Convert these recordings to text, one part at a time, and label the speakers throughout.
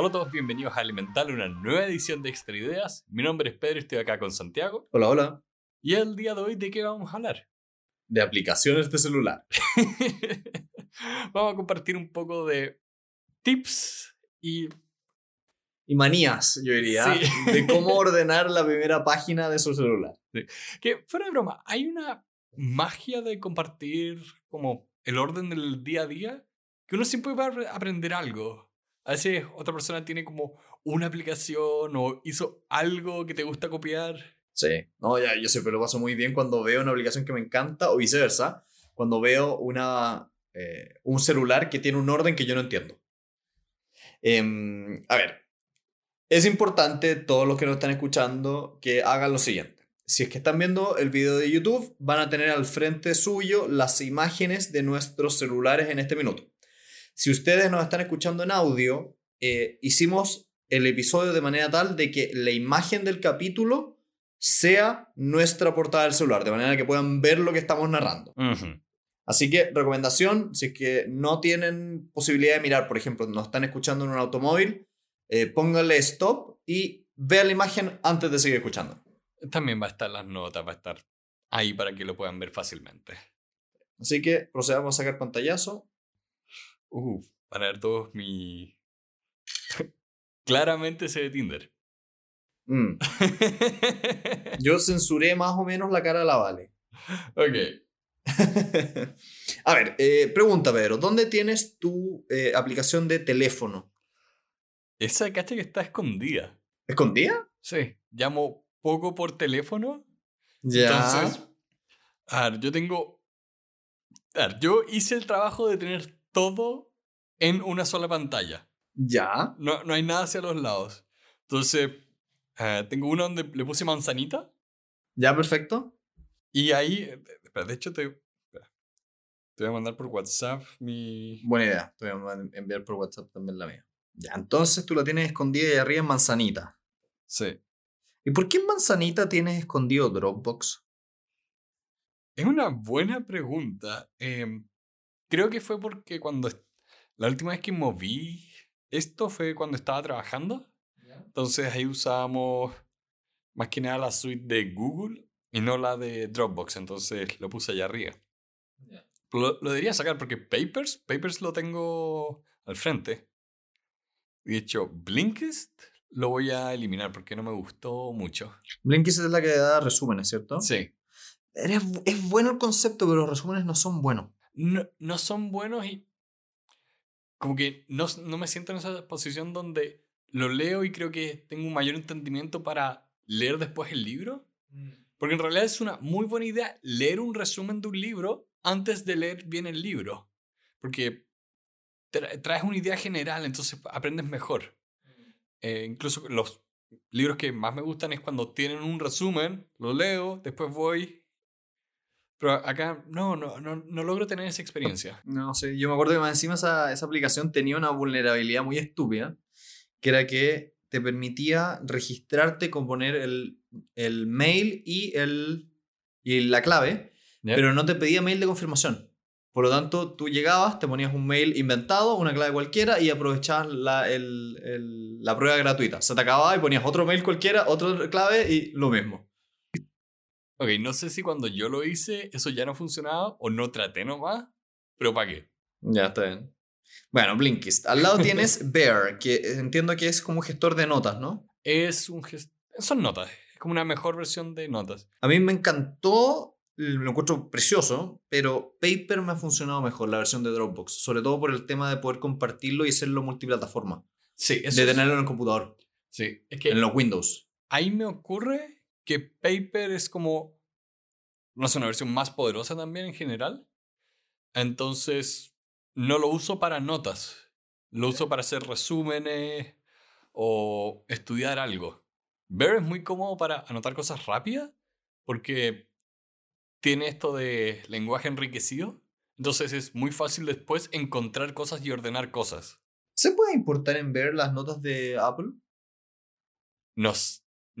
Speaker 1: Hola a todos, bienvenidos a Alimentar, una nueva edición de Extra Ideas. Mi nombre es Pedro y estoy acá con Santiago.
Speaker 2: Hola, hola.
Speaker 1: Y el día de hoy, ¿de qué vamos a hablar?
Speaker 2: De aplicaciones de celular.
Speaker 1: vamos a compartir un poco de tips y...
Speaker 2: Y manías, yo diría, de cómo ordenar la primera página de su celular.
Speaker 1: Que, fuera de broma, hay una magia de compartir como el orden del día a día que uno siempre puede aprender algo. A veces otra persona tiene como una aplicación o hizo algo que te gusta copiar.
Speaker 2: Sí, no, ya, yo siempre lo paso muy bien cuando veo una aplicación que me encanta o viceversa, cuando veo una, eh, un celular que tiene un orden que yo no entiendo. Em, a ver, es importante, todos los que nos están escuchando, que hagan lo siguiente. Si es que están viendo el video de YouTube, van a tener al frente suyo las imágenes de nuestros celulares en este minuto. Si ustedes nos están escuchando en audio, eh, hicimos el episodio de manera tal de que la imagen del capítulo sea nuestra portada del celular, de manera que puedan ver lo que estamos narrando. Así que recomendación, si es que no tienen posibilidad de mirar, por ejemplo, nos están escuchando en un automóvil, eh, pónganle stop y vean la imagen antes de seguir escuchando.
Speaker 1: También va a estar las notas, va a estar ahí para que lo puedan ver fácilmente.
Speaker 2: Así que procedamos a sacar pantallazo.
Speaker 1: Uh, para ver todos mi... Claramente se de Tinder.
Speaker 2: Mm. Yo censuré más o menos la cara de la Vale.
Speaker 1: Ok.
Speaker 2: a ver, eh, pregunta, Pedro. ¿Dónde tienes tu eh, aplicación de teléfono?
Speaker 1: Esa cacha que está escondida.
Speaker 2: ¿Escondida?
Speaker 1: Sí. Llamo poco por teléfono.
Speaker 2: Ya.
Speaker 1: Entonces, a ver, yo tengo. A ver, yo hice el trabajo de tener todo en una sola pantalla.
Speaker 2: Ya.
Speaker 1: No, no hay nada hacia los lados. Entonces, eh, tengo uno donde le puse manzanita.
Speaker 2: Ya, perfecto.
Speaker 1: Y ahí, espera, de hecho te, te voy a mandar por WhatsApp mi...
Speaker 2: Buena idea, te voy a enviar por WhatsApp también la mía. Ya, entonces tú la tienes escondida ahí arriba en manzanita.
Speaker 1: Sí.
Speaker 2: ¿Y por qué en manzanita tienes escondido Dropbox?
Speaker 1: Es una buena pregunta. Em, creo que fue porque cuando... La última vez que moví esto fue cuando estaba trabajando. Entonces ahí usábamos más que nada la suite de Google y no la de Dropbox. Entonces lo puse allá arriba. Lo, lo, debería sacar porque Papers, Papers lo tengo al frente. De hecho, Blinkist lo voy a eliminar porque no me gustó mucho.
Speaker 2: Blinkist es la que da resúmenes, ¿cierto?
Speaker 1: Sí.
Speaker 2: Es bueno el concepto, pero los resúmenes no son buenos.
Speaker 1: No, no son buenos y como que no, no me siento en esa posición donde lo leo y creo que tengo un mayor entendimiento para leer después el libro. Mm. Porque en realidad es una muy buena idea leer un resumen de un libro antes de leer bien el libro. Porque traes una idea general, entonces aprendes mejor. Mm. Eh, incluso los libros que más me gustan es cuando tienen un resumen, lo leo, después voy. Pero acá no, no, no, no logro tener esa experiencia.
Speaker 2: No sé, yo me acuerdo que más encima esa, esa aplicación tenía una vulnerabilidad muy estúpida que era que te permitía registrarte con poner el, el mail y, el, y la clave, pero no te pedía mail de confirmación. Por lo tanto, tú llegabas, te ponías un mail inventado, una clave cualquiera y aprovechabas la, el, la prueba gratuita. Se te acababa y ponías otro mail cualquiera, otra clave y lo mismo.
Speaker 1: Ok, no sé si cuando yo lo hice eso ya no funcionaba o no traté nomás, pero ¿para qué?
Speaker 2: Ya está bien. Bueno, Blinkist. Al lado tienes Bear, que entiendo que es como un gestor de notas, ¿no?
Speaker 1: Es un gestor... Son notas. Es como una mejor versión de notas.
Speaker 2: A mí me encantó, lo encuentro precioso, pero Paper me ha funcionado mejor, la versión de Dropbox. Sobre todo por el tema de poder compartirlo y hacerlo multiplataforma.
Speaker 1: Sí,
Speaker 2: eso De tenerlo en el computador.
Speaker 1: Sí,
Speaker 2: es que... En los Windows.
Speaker 1: Ahí me ocurre que Paper es como... No es una versión más poderosa también en general. Entonces, no lo uso para notas. Lo uso para hacer resúmenes o estudiar algo. Bear es muy cómodo para anotar cosas rápidas porque tiene esto de lenguaje enriquecido. Entonces es muy fácil después encontrar cosas y ordenar cosas.
Speaker 2: ¿Se puede importar en Bear las notas de Apple?
Speaker 1: No,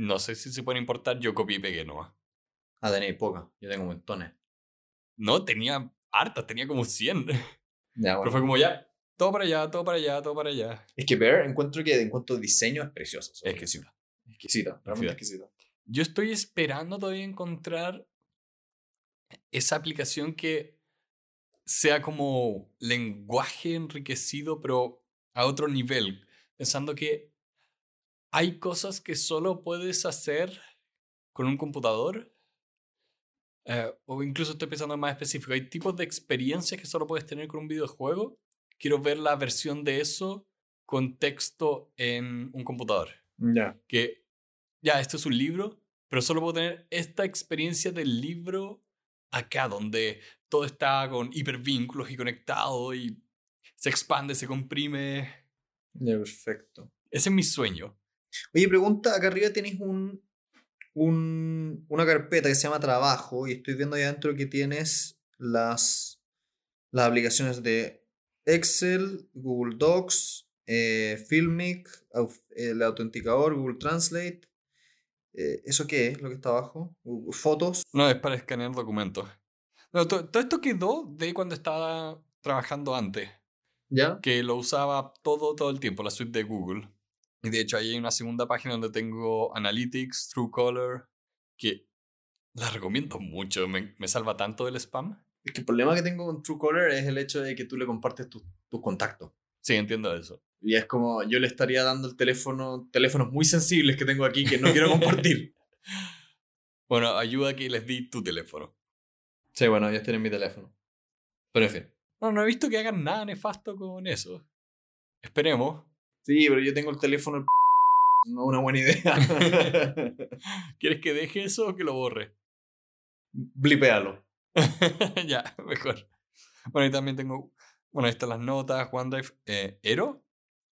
Speaker 1: no sé si se puede importar. Yo copié y pegué nomás.
Speaker 2: Ah, tenéis poca. Yo tengo montones.
Speaker 1: No, tenía hartas. Tenía como 100.
Speaker 2: Ya,
Speaker 1: Pero fue como ya, todo para allá, todo para allá, todo para allá.
Speaker 2: Es que Bear encuentro que en cuanto a diseño es precioso.
Speaker 1: Es que sí.
Speaker 2: Exquisita, realmente exquisita.
Speaker 1: Yo estoy esperando todavía encontrar esa aplicación que sea como lenguaje enriquecido, pero a otro nivel. Pensando que hay cosas que solo puedes hacer con un computador. eh, o incluso estoy pensando en más específico. Hay tipos de experiencias que solo puedes tener con un videojuego. Quiero ver la versión de eso con texto en un computador.
Speaker 2: Ya.
Speaker 1: Que ya, esto es un libro, pero solo puedo tener esta experiencia del libro acá, donde todo está con hipervínculos y conectado y se expande, se comprime.
Speaker 2: Perfecto.
Speaker 1: Ese es mi sueño.
Speaker 2: Oye, pregunta, acá arriba tenéis un, un, una carpeta que se llama trabajo y estoy viendo ahí adentro que tienes las, las aplicaciones de Excel, Google Docs, eh, Filmic, el autenticador, Google Translate. Eh, ¿Eso qué es lo que está abajo? Fotos.
Speaker 1: No, es para escanear documentos. No, to- todo esto quedó de cuando estaba trabajando antes,
Speaker 2: ¿Ya?
Speaker 1: que lo usaba todo, todo el tiempo, la suite de Google. Y de hecho ahí hay una segunda página donde tengo Analytics, Truecaller, que la recomiendo mucho, me, me salva tanto del spam.
Speaker 2: Es que el problema que tengo con Truecaller es el hecho de que tú le compartes tus tus contactos.
Speaker 1: Sí, entiendo eso.
Speaker 2: Y es como, yo le estaría dando el teléfono, teléfonos muy sensibles que tengo aquí que no quiero compartir.
Speaker 1: Bueno, ayuda que les di tu teléfono.
Speaker 2: sí, bueno, ellos tienen mi teléfono. Pero en fin.
Speaker 1: No, no he visto que hagan nada nefasto con eso. Esperemos.
Speaker 2: Sí, pero yo tengo el teléfono. el No es una buena idea.
Speaker 1: ¿Quieres que deje eso o que lo borre?
Speaker 2: Blipéalo.
Speaker 1: ya, mejor. Bueno, y también tengo. Bueno, ahí están las notas, OneDrive. Eh, ¿Ero?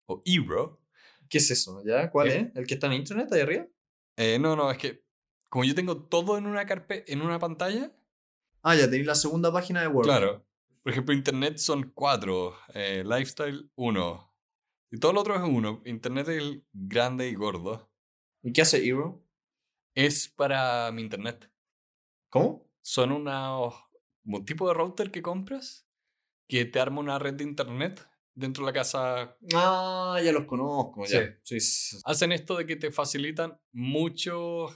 Speaker 1: ¿O Eero?
Speaker 2: ¿Qué es eso? ¿Ya? ¿Cuál es? ¿El que está en internet ahí arriba?
Speaker 1: Eh, no, no, es que. Como yo tengo todo en una carpeta, en una pantalla.
Speaker 2: Ah, ya tenéis la segunda página de Word.
Speaker 1: Claro. Por ejemplo, Internet son cuatro. eh, lifestyle, uno. Y todo lo otro es uno. Internet es el grande y gordo.
Speaker 2: ¿Y qué hace Hero?
Speaker 1: Es para mi internet.
Speaker 2: ¿Cómo?
Speaker 1: son unos un tipo de router que compras que te arma una red de internet dentro de la casa.
Speaker 2: Ah, ya los conozco. Ya.
Speaker 1: Sí.
Speaker 2: Sí, sí.
Speaker 1: Hacen esto de que te facilitan mucho,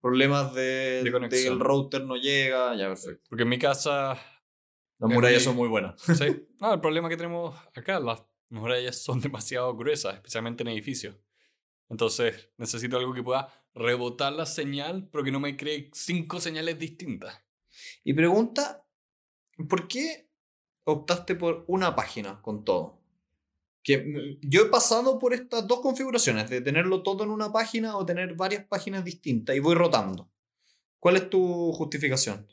Speaker 2: Problemas de,
Speaker 1: De conexión.
Speaker 2: de el router no llega. Ya, perfecto.
Speaker 1: porque en mi casa,
Speaker 2: Las murallas son muy buenas.
Speaker 1: sí, no, el problema que tenemos acá, las murallas son demasiado gruesas, especialmente en edificios. Entonces necesito algo que pueda rebotar la señal, pero que no me cree cinco señales distintas.
Speaker 2: Y pregunta, ¿por qué optaste por una página con todo? Que mm, yo he pasado por estas dos configuraciones, de tenerlo todo en una página o tener varias páginas distintas y voy rotando. ¿Cuál es tu justificación?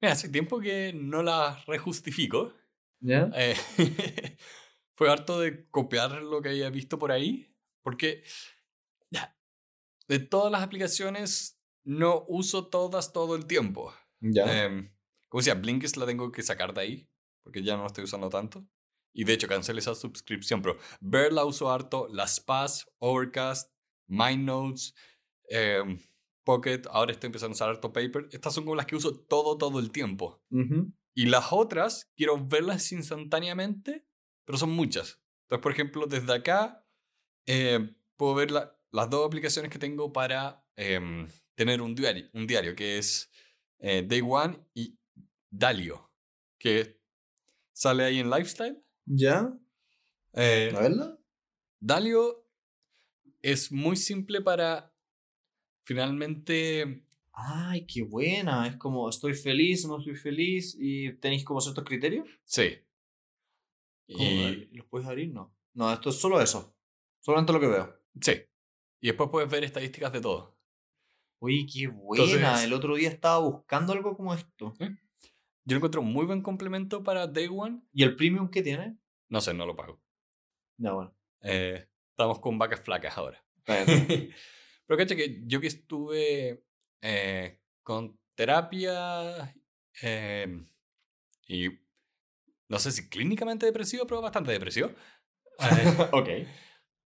Speaker 1: Mira, hace tiempo que no la rejustifico.
Speaker 2: ¿Ya?
Speaker 1: Eh, fue harto de copiar lo que había visto por ahí, porque ya, de todas las aplicaciones no uso todas todo el tiempo.
Speaker 2: Ya.
Speaker 1: Em, como decía, Blinkist la tengo que sacar de ahí, porque ya no la estoy usando tanto. Y de hecho cancelé esa suscripción, pero Bear la uso harto, las Paz, Overcast, MindNotes, em, Pocket, ahora estoy empezando a usar harto Paper. Estas son como las que uso todo, todo el tiempo. Y las otras, quiero verlas instantáneamente, pero son muchas. Entonces, por ejemplo, desde acá eh, puedo ver la- las dos aplicaciones que tengo para em, tener un diario, un diario, que es eh, Day One y Dalio, que sale ahí en Lifestyle.
Speaker 2: ¿Ya?
Speaker 1: Eh,
Speaker 2: ¿A verla?
Speaker 1: Dalio es muy simple para finalmente...
Speaker 2: Ay, qué buena. Es como estoy feliz, no estoy feliz y tenéis como ciertos criterios.
Speaker 1: Sí. Y,
Speaker 2: ¿Los puedes abrir? No. No, esto es solo eso. Solamente lo que veo.
Speaker 1: sí. Y después puedes ver estadísticas de todo.
Speaker 2: Oye, qué buena.
Speaker 1: Entonces-
Speaker 2: El otro día estaba buscando algo como esto.
Speaker 1: Yo lo encuentro un muy buen complemento para Day One.
Speaker 2: ¿Y el premium que tiene?
Speaker 1: No sé, no lo pago.
Speaker 2: Ya, bueno.
Speaker 1: Eh, estamos con vacas flacas ahora. Pero cacha que yo que estuve eh, con terapia eh, y no sé si clínicamente depresivo, pero bastante depresivo. eh,
Speaker 2: ok.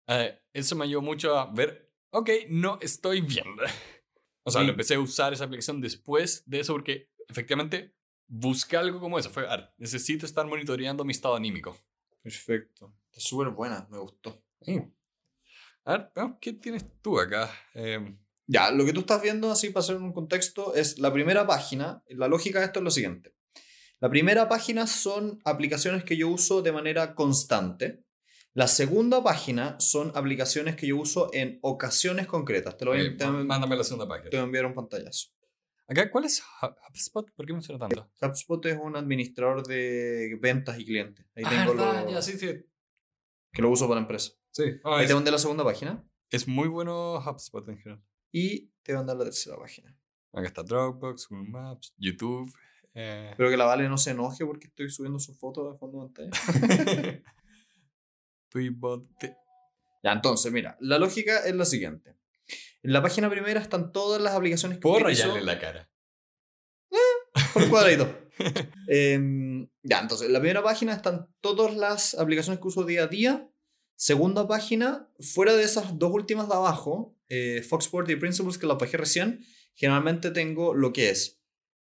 Speaker 1: eh, eso me ayudó mucho a ver, ok, no estoy bien. O sea,
Speaker 2: Sí.
Speaker 1: lo empecé a usar esa aplicación después de eso porque efectivamente busqué algo como eso. Fue, "Ah, necesito estar monitoreando mi estado anímico.
Speaker 2: Perfecto. Está súper buena, me gustó.
Speaker 1: A ver, qué tienes tú acá. Em,
Speaker 2: Ya, lo que tú estás viendo, así para hacer un contexto, es la primera página. La lógica de esto es lo siguiente. La primera página son aplicaciones que yo uso de manera constante. La segunda página son aplicaciones que yo uso en ocasiones concretas. Te lo voy, a-
Speaker 1: mándame la segunda página.
Speaker 2: te voy a enviar un pantallazo.
Speaker 1: Acá, ¿cuál es Hub- HubSpot? ¿Por qué me suena tanto?
Speaker 2: HubSpot es un administrador de ventas y clientes. Ahí
Speaker 1: Ah,
Speaker 2: tengo
Speaker 1: verdad,
Speaker 2: lo
Speaker 1: ya, sí, sí.
Speaker 2: que lo uso para empresa.
Speaker 1: Sí. Ah,
Speaker 2: Ahí
Speaker 1: es,
Speaker 2: te mandé la segunda página
Speaker 1: es muy bueno HubSpot en general.
Speaker 2: y te voy a mandar la tercera página.
Speaker 1: Acá está Dropbox, Google Maps, YouTube. Eh,
Speaker 2: Espero que la Vale no se enoje porque estoy subiendo sus fotos de fondo de pantalla. Ya, entonces, mira, la lógica es la siguiente. En la página primera están todas las aplicaciones que
Speaker 1: Puedo rayarle la cara.
Speaker 2: por un cuadradito. Em, ya, entonces, en la primera página están todas las aplicaciones que uso día a día. Segunda página, fuera de esas dos últimas de abajo, eh, Foxport y Principles que las bajé recién, generalmente tengo lo que es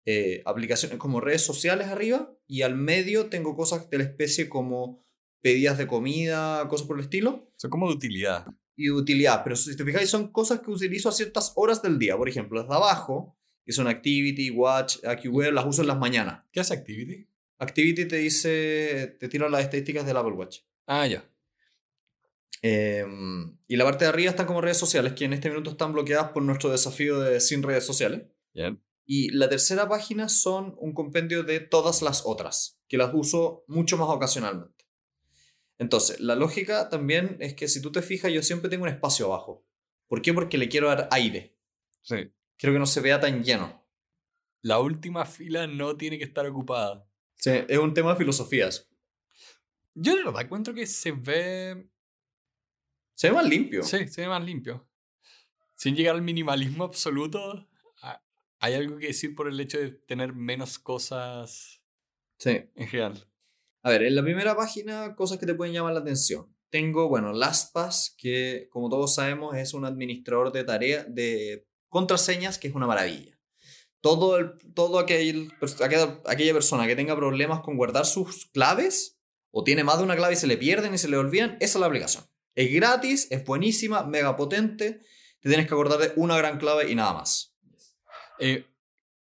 Speaker 2: eh, aplicaciones como redes sociales arriba y al medio tengo cosas de la especie como pedidas de comida, cosas por el estilo.
Speaker 1: Son como de utilidad.
Speaker 2: y de utilidad, pero si te fijáis son cosas que utilizo a ciertas horas del día. Por ejemplo, las de abajo, que son Activity, Watch, AccuWear, las uso en las mañanas.
Speaker 1: ¿Qué hace Activity?
Speaker 2: Activity te dice, te tira las estadísticas del Apple Watch.
Speaker 1: Ah, ya.
Speaker 2: Em, y la parte de arriba están como redes sociales, que en este minuto están bloqueadas por nuestro desafío de sin redes sociales.
Speaker 1: Bien.
Speaker 2: Y la tercera página son un compendio de todas las otras, que las uso mucho más ocasionalmente. Entonces, la lógica también es que si tú te fijas, yo siempre tengo un espacio abajo. ¿Por qué? Porque le quiero dar aire.
Speaker 1: Sí.
Speaker 2: Quiero que no se vea tan lleno.
Speaker 1: La última fila no tiene que estar ocupada.
Speaker 2: Sí, es un tema de filosofías.
Speaker 1: Yo de verdad encuentro que se ve.
Speaker 2: Se ve más limpio.
Speaker 1: Sí, se ve más limpio. Sin llegar al minimalismo absoluto, hay algo que decir por el hecho de tener menos cosas
Speaker 2: Sí.
Speaker 1: en general.
Speaker 2: A ver, en la primera página, cosas que te pueden llamar la atención. Tengo, bueno, LastPass, que como todos sabemos es un administrador de tareas, de contraseñas, que es una maravilla. Todo, el, todo aquel, aquella persona que tenga problemas con guardar sus claves, o tiene más de una clave y se le pierden y se le olvidan, esa es la aplicación. Es gratis, es buenísima, mega potente, te tienes que acordar de una gran clave y nada más.
Speaker 1: Eh,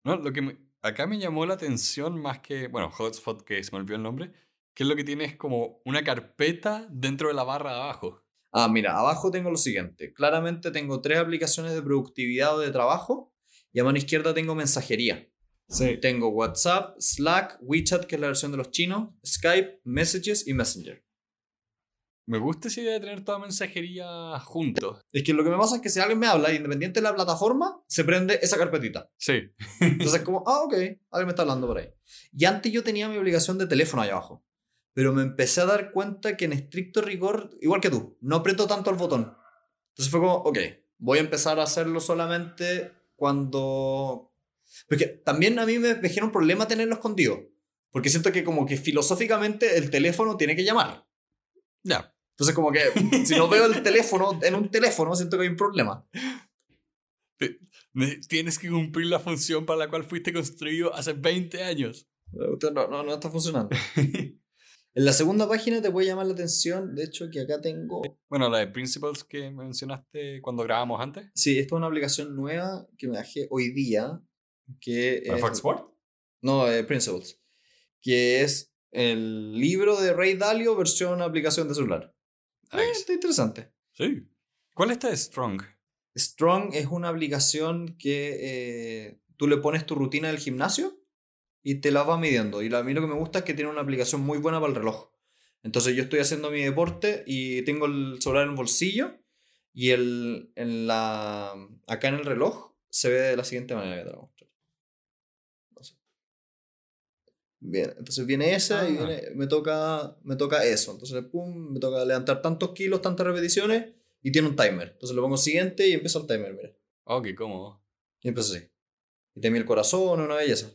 Speaker 1: no, lo que me- acá me llamó la atención más que, bueno, Hotspot, que se me olvidó el nombre, que es lo que tiene es como una carpeta dentro de la barra de abajo.
Speaker 2: Ah, mira, abajo tengo lo siguiente. Claramente tengo tres aplicaciones de productividad o de trabajo y a mano izquierda tengo mensajería.
Speaker 1: Sí.
Speaker 2: Tengo WhatsApp, Slack, WeChat, que es la versión de los chinos, Skype, Messages y Messenger.
Speaker 1: Me gusta esa idea de tener toda mensajería juntos.
Speaker 2: Es que lo que me pasa es que si alguien me habla, independiente de la plataforma, se prende esa carpetita.
Speaker 1: Sí.
Speaker 2: Entonces es como, ah, ok, alguien me está hablando por ahí. Y antes yo tenía mi obligación de teléfono ahí abajo. Pero me empecé a dar cuenta que en estricto rigor, igual que tú, no aprieto tanto el botón. Entonces fue como, ok, voy a empezar a hacerlo solamente cuando... Porque también a mí me, me genera un problema tenerlo escondido. Porque siento que como que filosóficamente el teléfono tiene que llamar.
Speaker 1: Ya.
Speaker 2: Entonces como que si no veo el teléfono en un teléfono, siento que hay un problema.
Speaker 1: Ne- Tienes que cumplir la función para la cual fuiste construido hace 20 años.
Speaker 2: No, no, no está funcionando. En la segunda página te puede llamar la atención, de hecho, que acá tengo...
Speaker 1: Bueno, la de Principles que mencionaste cuando grabamos antes.
Speaker 2: Sí, esta es una aplicación nueva que me bajé hoy día, que
Speaker 1: ¿Para
Speaker 2: es...
Speaker 1: Foxport?
Speaker 2: No, eh, Principles. Que es el libro de Ray Dalio versión aplicación de celular. Eh,
Speaker 1: Nice.
Speaker 2: está interesante.
Speaker 1: Sí. ¿Cuál está de Strong?
Speaker 2: Strong es una aplicación que eh, tú le pones tu rutina del gimnasio y te la va midiendo. Y a mí lo que me gusta es que tiene una aplicación muy buena para el reloj. Entonces yo estoy haciendo mi deporte y tengo el celular en el bolsillo y el, en la, acá en el reloj se ve de la siguiente manera Bien, entonces viene esa y
Speaker 1: Ah.
Speaker 2: viene- me, toca, me toca eso. Entonces, pum, me toca levantar tantos kilos, tantas repeticiones y tiene un timer. Entonces le pongo siguiente y empieza el timer, mira.
Speaker 1: Oh, qué cómodo.
Speaker 2: Y empieza así. Y te el corazón, una belleza.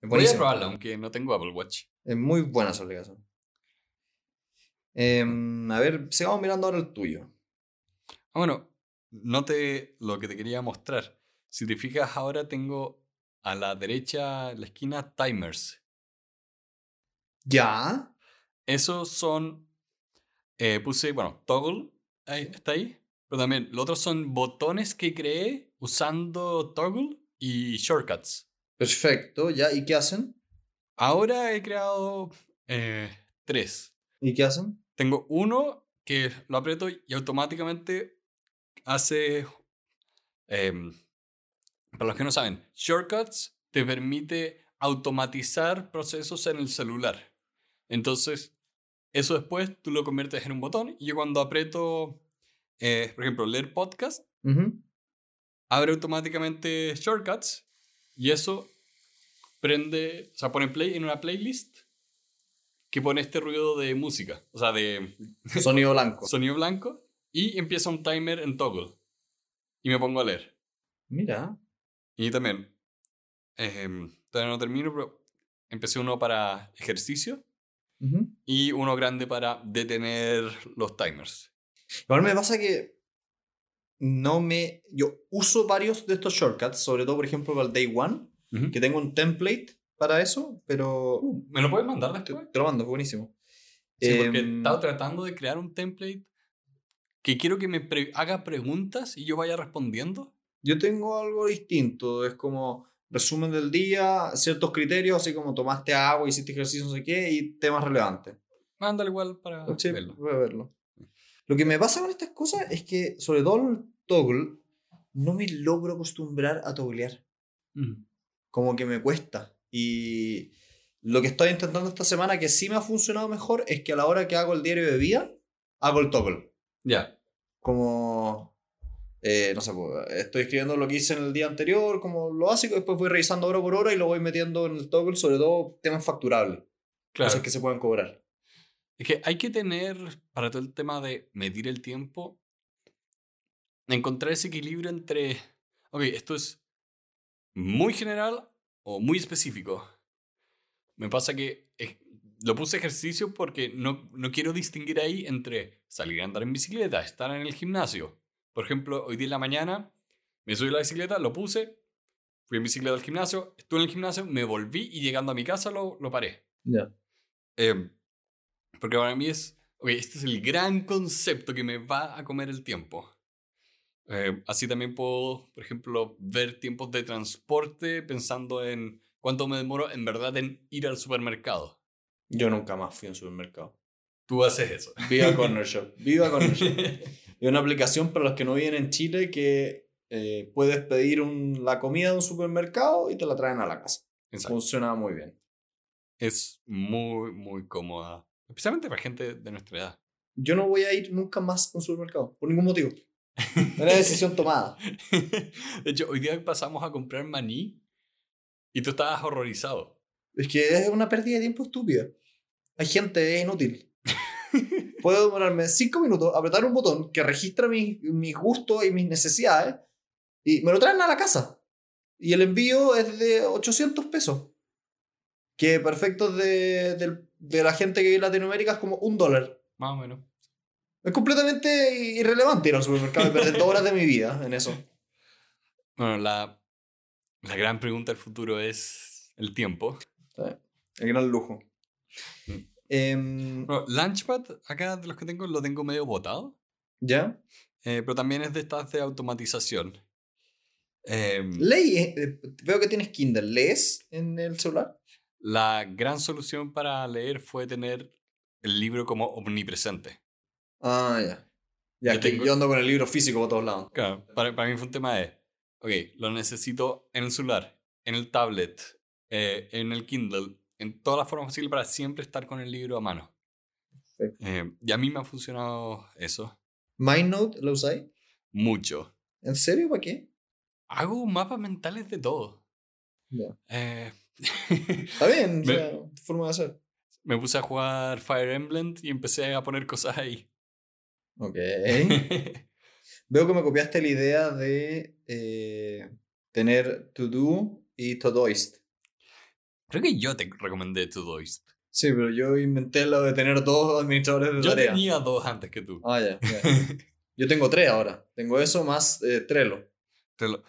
Speaker 2: Es
Speaker 1: Voy a probarla, aunque no tengo Apple Watch.
Speaker 2: Es muy buena esa aplicación. Em, a ver, sigamos mirando ahora el tuyo.
Speaker 1: Ah, bueno, no te lo que te quería mostrar. Si te fijas, ahora tengo a la derecha, en la esquina, timers.
Speaker 2: ¿Ya?
Speaker 1: Esos son eh, puse, bueno, toggle, ahí, está ahí. Pero también, los otros son botones que creé usando toggle y shortcuts.
Speaker 2: Perfecto, ¿ya? ¿Y qué hacen?
Speaker 1: Ahora he creado eh, tres.
Speaker 2: ¿Y qué hacen?
Speaker 1: Tengo uno que lo aprieto y automáticamente hace... em, para los que no saben, shortcuts te permite automatizar procesos en el celular. Entonces, eso después tú lo conviertes en un botón y yo cuando aprieto, eh, por ejemplo, leer podcast,
Speaker 2: Ujú.
Speaker 1: abre automáticamente shortcuts y eso prende, o sea, pone play en una playlist que pone este ruido de música, o sea, de
Speaker 2: Sonido blanco.
Speaker 1: sonido blanco y empieza un timer en toggle y me pongo a leer.
Speaker 2: Mira.
Speaker 1: Y también, em, todavía no termino, pero empecé uno para ejercicio
Speaker 2: Ujú.
Speaker 1: y uno grande para detener los timers.
Speaker 2: Igual me pasa que no me... Yo uso varios de estos shortcuts, sobre todo, por ejemplo, para el Day One, que tengo un template para eso, pero...
Speaker 1: ¿Me lo puedes mandar
Speaker 2: te,
Speaker 1: después?
Speaker 2: te lo mando, buenísimo.
Speaker 1: Sí, porque
Speaker 2: Em,
Speaker 1: estaba tratando de crear un template que quiero que me pre- haga preguntas y yo vaya respondiendo.
Speaker 2: Yo tengo algo distinto, es como resumen del día, ciertos criterios, así como tomaste agua, hiciste ejercicio, no sé qué, y temas relevantes.
Speaker 1: Mándalo igual para
Speaker 2: Sí,
Speaker 1: verlo.
Speaker 2: verlo. Lo que me pasa con estas cosas es que, sobre todo el toggle, no me logro acostumbrar a togglear.
Speaker 1: Ujú.
Speaker 2: Como que me cuesta. Y lo que estoy intentando esta semana, que sí me ha funcionado mejor, es que a la hora que hago el diario de vida, hago el toggle.
Speaker 1: Ya.
Speaker 2: Como, eh, no sé, pues, estoy escribiendo lo que hice en el día anterior, como lo básico, después voy revisando hora por hora y lo voy metiendo en el toggle, sobre todo temas facturables,
Speaker 1: Claro.
Speaker 2: cosas que se puedan cobrar.
Speaker 1: Es que hay que tener, para todo el tema de medir el tiempo, encontrar ese equilibrio entre, ok, esto es muy general o muy específico. Me pasa que lo puse ejercicio porque no, no quiero distinguir ahí entre salir a andar en bicicleta, estar en el gimnasio. Por ejemplo, hoy día en la mañana me subí a la bicicleta, lo puse, fui en bicicleta al gimnasio, estuve en el gimnasio, me volví y llegando a mi casa lo, lo paré.
Speaker 2: Ya.
Speaker 1: Eh, porque para mí es, ok, este es el gran concepto que me va a comer el tiempo. Eh, así también puedo, por ejemplo, ver tiempos de transporte pensando en cuánto me demoro en verdad en ir al supermercado.
Speaker 2: Yo nunca más fui a un supermercado.
Speaker 1: Tú haces eso.
Speaker 2: Viva Corner Shop. Viva Corner Shop. Es una aplicación para los que no viven en Chile que eh, puedes pedir un- la comida de un supermercado y te la traen a la casa.
Speaker 1: Exacto.
Speaker 2: Funciona muy bien.
Speaker 1: Es muy, muy cómoda. Especialmente para gente de nuestra edad.
Speaker 2: Yo no voy a ir nunca más a un supermercado, por ningún motivo. Una decisión tomada.
Speaker 1: De hecho, hoy día pasamos a comprar maní y tú estabas horrorizado.
Speaker 2: Es que es una pérdida de tiempo estúpida. Hay gente, es inútil. Puedo demorarme cinco minutos, apretar un botón que registra mis, mis gustos y mis necesidades y me lo traen a la casa. Y el envío es de 800 pesos. Que perfecto de, del- de la gente que vive en Latinoamérica es como un dólar.
Speaker 1: Más o menos.
Speaker 2: Es completamente irrelevante ir al supermercado y perder dos horas de mi vida en eso.
Speaker 1: Bueno, la, la gran pregunta del futuro es el tiempo.
Speaker 2: El gran lujo.
Speaker 1: Bueno, Launchpad, acá de los que tengo, lo tengo medio botado.
Speaker 2: ¿Ya?
Speaker 1: eh, pero también es de estas de automatización. Em,
Speaker 2: Ley, eh, veo que tienes Kindle. ¿Lees en el celular?
Speaker 1: la gran solución para leer fue tener el libro como omnipresente.
Speaker 2: Ah, ya. Ya,
Speaker 1: Yo
Speaker 2: que
Speaker 1: tengo-
Speaker 2: yo ando con el libro físico por todos lados.
Speaker 1: Claro, para, para mí fue un tema de, ok, lo necesito en el celular, en el tablet, eh, en el Kindle, en todas las formas posibles para siempre estar con el libro a mano.
Speaker 2: Perfecto.
Speaker 1: Eh, y a mí me ha funcionado eso
Speaker 2: ¿MindNote lo usáis?
Speaker 1: mucho.
Speaker 2: ¿En serio? ¿Para qué?
Speaker 1: Hago mapas mentales de todo. Eh,
Speaker 2: Está bien, o
Speaker 1: Me-
Speaker 2: sea, tu forma de hacer.
Speaker 1: me puse a jugar Fire Emblem y empecé a poner cosas ahí.
Speaker 2: Ok. Veo que me copiaste la idea de eh, tener To Do y Todoist.
Speaker 1: Creo que yo te recomendé Todoist.
Speaker 2: Sí, pero yo inventé lo de tener dos administradores de
Speaker 1: Yo
Speaker 2: tarea.
Speaker 1: tenía dos antes que tú.
Speaker 2: Ah, ya. ya. Yo tengo tres ahora. Tengo eso más eh, Trello.
Speaker 1: Trello.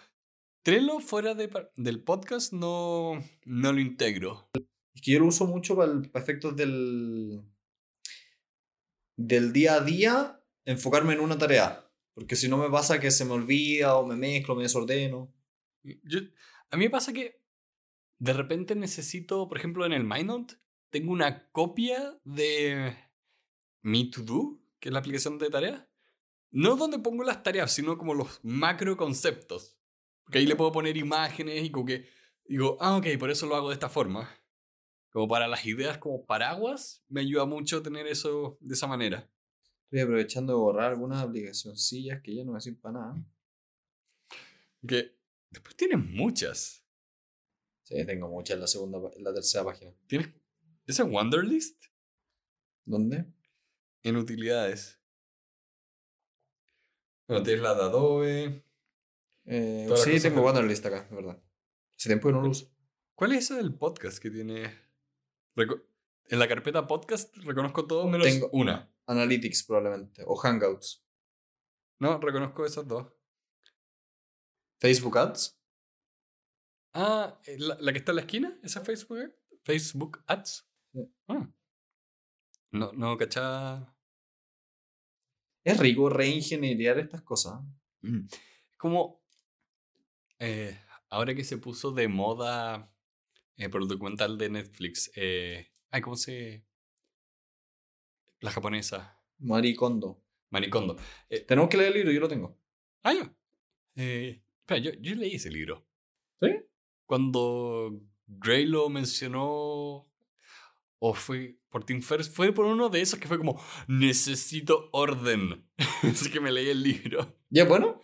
Speaker 1: Trello fuera de, del podcast no, no lo integro.
Speaker 2: Es que yo lo uso mucho para, el- para efectos del. del día a día enfocarme en una tarea. Porque si no me pasa que se me olvida o me mezclo, me desordeno.
Speaker 1: Yo, a mí me pasa que de repente necesito, por ejemplo, en el MindNote, tengo una copia de mi To Do, que es la aplicación de tareas. No donde pongo las tareas, sino como los macro conceptos. Porque ahí le puedo poner imágenes y como que digo, ah, ok, por eso lo hago de esta forma. Como para las ideas como paraguas, me ayuda mucho tener eso de esa manera.
Speaker 2: Estoy aprovechando de borrar algunas aplicacioncillas que ya no me sirven para nada.
Speaker 1: Que después tienes muchas.
Speaker 2: Sí, tengo muchas en la segunda, en la tercera página.
Speaker 1: ¿Tienes ese Wanderlist?
Speaker 2: ¿Dónde?
Speaker 1: En utilidades. Bueno, tienes la de Adobe.
Speaker 2: Eh, sí, tengo
Speaker 1: de-
Speaker 2: Wanderlist acá, es verdad. Hace tiempo que no lo uso.
Speaker 1: ¿Cuál es ese del podcast que tiene? Reco- en la carpeta podcast reconozco todo menos
Speaker 2: Tengo-
Speaker 1: una.
Speaker 2: Analytics probablemente. O Hangouts.
Speaker 1: No, reconozco esas dos.
Speaker 2: Facebook Ads.
Speaker 1: Ah, eh, la, la que está en la esquina, esa Facebook, Facebook Ads.
Speaker 2: Sí.
Speaker 1: Ah. No, no, cachaba.
Speaker 2: Es rico reingenierar estas cosas.
Speaker 1: Mm. Como eh, ahora que se puso de moda eh, por el documental de Netflix, eh, ay, ¿cómo se...? La japonesa,
Speaker 2: Marie Kondo.
Speaker 1: Maricondo.
Speaker 2: Tenemos que leer el libro, yo lo tengo.
Speaker 1: Ah, ya. Espera, yo, yo leí ese libro.
Speaker 2: ¿Sí?
Speaker 1: Cuando Gray lo mencionó, o fue por Tim Ferriss, fue por uno de esos que fue como, necesito orden. Así que me leí el libro.
Speaker 2: ¿Ya es bueno?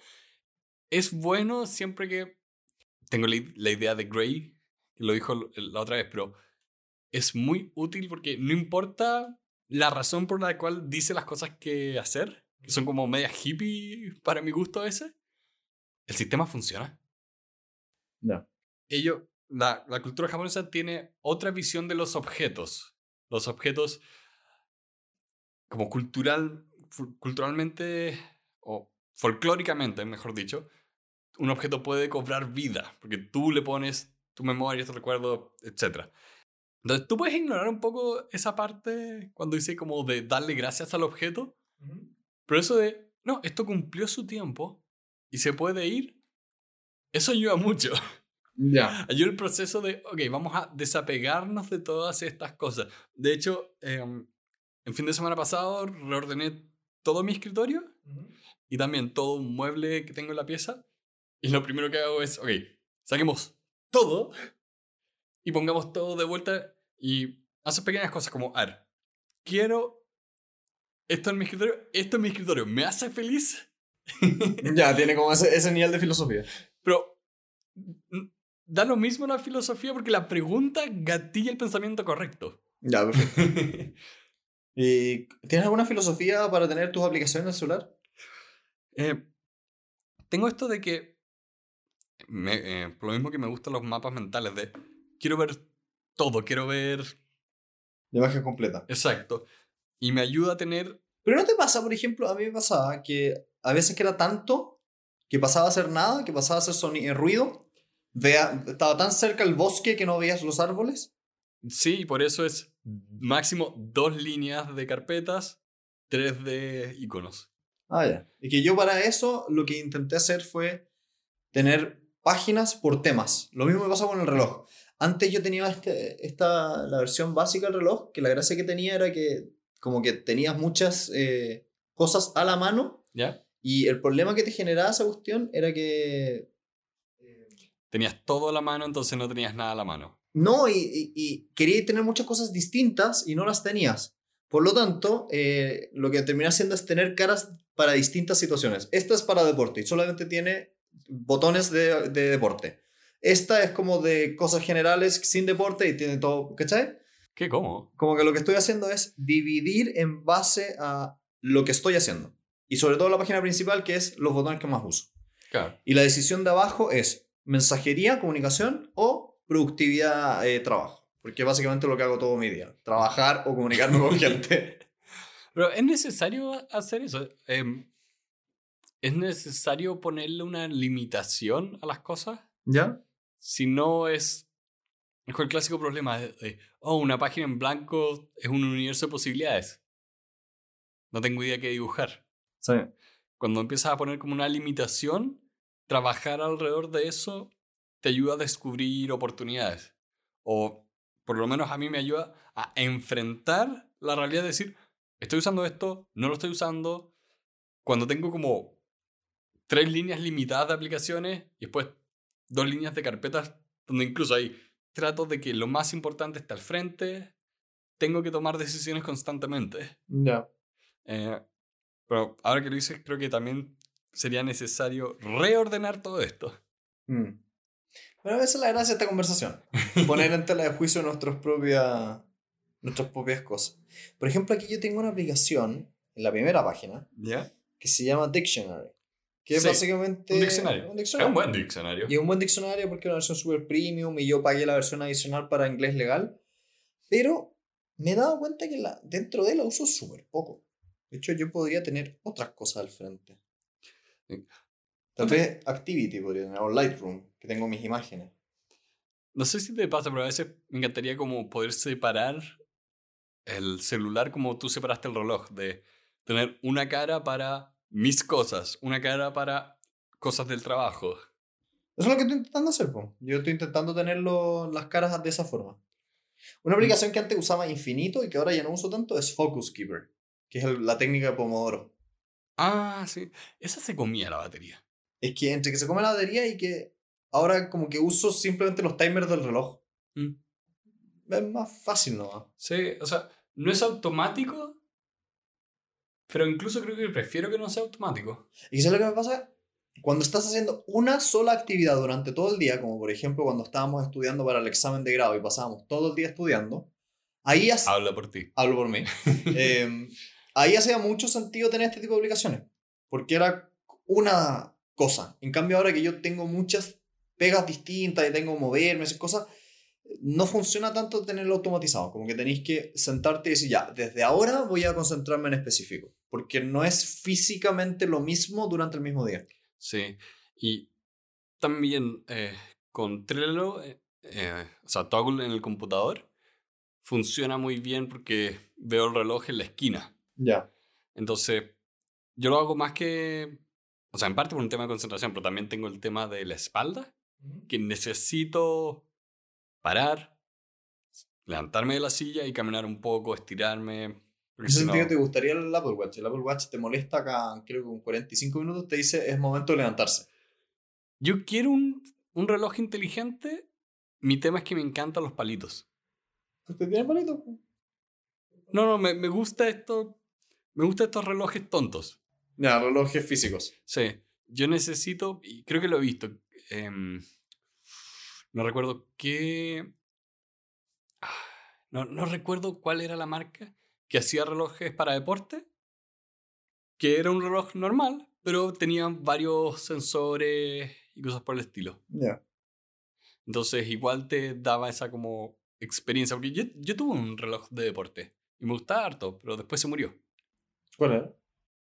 Speaker 1: Es bueno siempre que tengo la, la idea de Gray, que lo dijo la otra vez, pero es muy útil porque no importa la razón por la cual dice las cosas que hacer, que son como media hippie para mi gusto a veces, el sistema funciona.
Speaker 2: No.
Speaker 1: Ello, la, la cultura japonesa tiene otra visión de los objetos. Los objetos como cultural, culturalmente o folclóricamente, mejor dicho, un objeto puede cobrar vida, porque tú le pones tu memoria, tu recuerdo, etc. Entonces, tú puedes ignorar un poco esa parte cuando dice como de darle gracias al objeto, pero eso de, no, esto cumplió su tiempo y se puede ir, eso ayuda mucho.
Speaker 2: Ya.
Speaker 1: Ayuda el proceso de, ok, vamos a desapegarnos de todas estas cosas. De hecho, em, el fin de semana pasado reordené todo mi escritorio y también todo un mueble que tengo en la pieza. Y lo primero que hago es, ok, saquemos todo y pongamos todo de vuelta y haces pequeñas cosas como, a ver, quiero esto en mi escritorio, esto en mi escritorio, ¿me hace feliz?
Speaker 2: Ya, tiene como ese, ese nivel de filosofía.
Speaker 1: Pero da lo mismo la filosofía porque la pregunta gatilla el pensamiento correcto.
Speaker 2: Ya, perfecto. ¿Y tienes alguna filosofía para tener tus aplicaciones en el celular?
Speaker 1: Eh, tengo esto de que, me- eh, por lo mismo que me gustan los mapas mentales, de quiero ver todo, quiero ver
Speaker 2: De imagen completa.
Speaker 1: exacto. Y me ayuda a tener...
Speaker 2: Pero no te pasa, por ejemplo, a mí me pasaba que a veces que era tanto que pasaba a ser nada, que pasaba a ser soni- ruido. Vea, estaba tan cerca el bosque que no veías los árboles.
Speaker 1: Sí, por eso es máximo dos líneas de carpetas, tres de iconos.
Speaker 2: Ah, ya. Y que yo para eso lo que intenté hacer fue tener páginas por temas. Lo mismo me pasó con el reloj. Antes yo tenía este, esta, la versión básica del reloj, que la gracia que tenía era que como que tenías muchas eh, cosas a la mano
Speaker 1: ¿Ya?
Speaker 2: y el problema que te generaba esa cuestión era que...
Speaker 1: Tenías todo a la mano, entonces no tenías nada a la mano.
Speaker 2: No, y, y, y quería tener muchas cosas distintas y no las tenías. Por lo tanto, eh, lo que terminé haciendo es tener caras para distintas situaciones. Esta es para deporte y solamente tiene botones de, de deporte. Esta es como de cosas generales sin deporte y tiene todo, ¿cachai?
Speaker 1: ¿Qué? ¿Cómo?
Speaker 2: Como que lo que estoy haciendo es dividir en base a lo que estoy haciendo. Y sobre todo la página principal, que es los botones que más uso.
Speaker 1: Claro.
Speaker 2: Y la decisión de abajo es mensajería, comunicación o productividad, eh, trabajo. Porque básicamente lo que hago todo mi día. Trabajar o comunicarme con gente.
Speaker 1: Pero es necesario hacer eso. Em, es necesario ponerle una limitación a las cosas.
Speaker 2: ¿Ya?
Speaker 1: Si no es. Es el clásico problema de, de, oh, una página en blanco es un universo de posibilidades. no tengo idea qué dibujar.
Speaker 2: Sí.
Speaker 1: Cuando empiezas a poner como una limitación, trabajar alrededor de eso te ayuda a descubrir oportunidades. O por lo menos a mí me ayuda a enfrentar la realidad de decir, estoy usando esto, no lo estoy usando. Cuando tengo como tres líneas limitadas de aplicaciones y después dos líneas de carpetas donde incluso hay trato de que lo más importante está al frente, tengo que tomar decisiones constantemente.
Speaker 2: Ya.
Speaker 1: Eh, pero ahora que lo dices, creo que también sería necesario reordenar todo esto.
Speaker 2: Mm. Bueno, esa es la gracia de esta conversación. Poner en tela de juicio nuestras propias, nuestras propias cosas. Por ejemplo, aquí yo tengo una aplicación en la primera página que se llama Dictionary. Que es
Speaker 1: Sí,
Speaker 2: básicamente
Speaker 1: Un diccionario.
Speaker 2: un
Speaker 1: Es un buen diccionario.
Speaker 2: Y es un buen diccionario porque es una versión super premium y yo pagué la versión adicional para inglés legal. Pero me he dado cuenta que la, dentro de él la uso súper poco. De hecho, yo podría tener otras cosas al frente. Tal vez Activity podría tener, o Lightroom, que tengo mis imágenes.
Speaker 1: No sé si te pasa, pero a veces me encantaría como poder separar el celular como tú separaste el reloj, de tener una cara para mis cosas, una cara para cosas del trabajo.
Speaker 2: Eso es lo que estoy intentando hacer, po. Yo estoy intentando tenerlo, las caras de esa forma. Una aplicación que antes usaba infinito y que ahora ya no uso tanto es Focus Keeper, que es el- la técnica de Pomodoro.
Speaker 1: Ah, sí. Esa se comía la batería.
Speaker 2: Es que entre que se come la batería y que ahora como que uso simplemente los timers del reloj.
Speaker 1: Mm.
Speaker 2: Es más fácil, ¿no?
Speaker 1: Sí, o sea, no es automático, pero incluso creo que prefiero que no sea automático.
Speaker 2: ¿Y sabes lo que me pasa? Cuando estás haciendo una sola actividad durante todo el día, como por ejemplo cuando estábamos estudiando para el examen de grado y pasábamos todo el día estudiando, ahí hace-
Speaker 1: Habla por ti.
Speaker 2: hablo por mí, eh, ahí hacía mucho sentido tener este tipo de aplicaciones, porque era una cosa. En cambio ahora que yo tengo muchas pegas distintas y tengo que moverme, esas cosas, no funciona tanto tenerlo automatizado, como que tenéis que sentarte y decir, ya, desde ahora voy a concentrarme en específico, porque no es físicamente lo mismo durante el mismo día.
Speaker 1: Sí. Y también eh, con eh, eh, o sea, Toggle en el computador, funciona muy bien porque veo el reloj en la esquina.
Speaker 2: Ya.
Speaker 1: Entonces, yo lo hago más que, o sea, en parte por un tema de concentración, pero también tengo el tema de la espalda, que necesito parar, levantarme de la silla y caminar un poco, estirarme.
Speaker 2: En ese
Speaker 1: si no,
Speaker 2: sentido, ¿te gustaría el Apple Watch? El Apple Watch te molesta acá, creo que con 45 minutos, te dice es momento de levantarse.
Speaker 1: yo quiero un, un reloj inteligente. Mi tema es que me encantan los palitos.
Speaker 2: ¿Usted tiene palito?
Speaker 1: No, no, me, me gusta esto. Me gustan estos relojes tontos.
Speaker 2: Ya, relojes físicos.
Speaker 1: Sí, yo necesito, y creo que lo he visto, em, no recuerdo qué... ah, No, no recuerdo cuál era la marca que hacía relojes para deporte, que era un reloj normal, pero tenía varios sensores y cosas por el estilo.
Speaker 2: Ya.
Speaker 1: Entonces igual te daba esa como experiencia, porque yo, yo tuve un reloj de deporte y me gustaba harto, pero después se murió.
Speaker 2: ¿Cuál era?
Speaker 1: No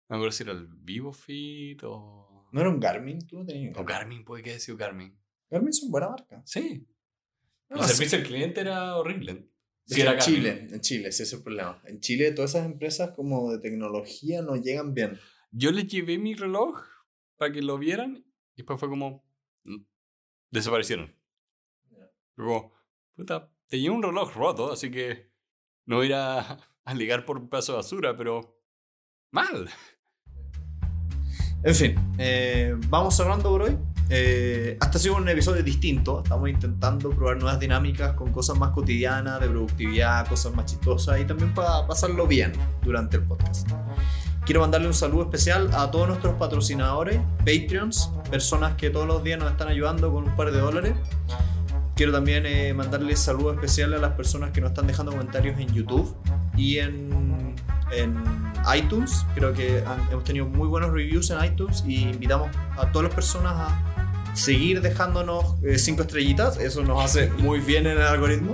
Speaker 1: me acuerdo si era el VivoFit o...
Speaker 2: ¿No era un Garmin? ¿Tú no tenías un
Speaker 1: O
Speaker 2: Garmin?
Speaker 1: Puede que haya sido Garmin.
Speaker 2: Garmin son buena marca.
Speaker 1: Sí. El
Speaker 2: Ah, sí.
Speaker 1: servicio al cliente era horrible.
Speaker 2: Es
Speaker 1: Sí, era
Speaker 2: en
Speaker 1: Garmin.
Speaker 2: Chile, en Chile, ese es el problema. En Chile todas esas empresas como de tecnología no llegan bien.
Speaker 1: Yo les llevé mi reloj para que lo vieran y después fue como... mm, Desaparecieron. Fue como, puta, tenía un reloj roto, así que no voy a ligar por un pedazo de basura, pero... Mal.
Speaker 2: En fin, eh, vamos cerrando por hoy. Eh, hasta ha sido un episodio distinto. Estamos intentando probar nuevas dinámicas con cosas más cotidianas, de productividad, cosas más chistosas y también para pasarlo bien durante el podcast. Quiero mandarle un saludo especial a todos nuestros patrocinadores, Patreons, personas que todos los días nos están ayudando con un par de dólares. Quiero también eh, mandarle saludos especiales a las personas que nos están dejando comentarios en YouTube y en, en iTunes. Creo que han- hemos tenido muy buenos reviews en iTunes y invitamos a todas las personas a seguir dejándonos 5 estrellitas. Eso nos hace muy bien en el algoritmo.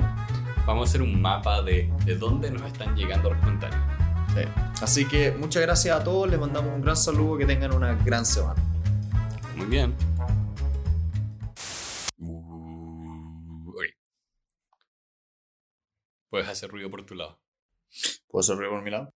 Speaker 1: Vamos a hacer un mapa de, de dónde nos están llegando los comentarios.
Speaker 2: Sí. Así que muchas gracias a todos. Les mandamos un gran saludo. Que tengan una gran semana.
Speaker 1: Muy bien. Uh, ok. Puedes hacer ruido por tu lado.
Speaker 2: ¿Puedo hacer ruido por mi lado?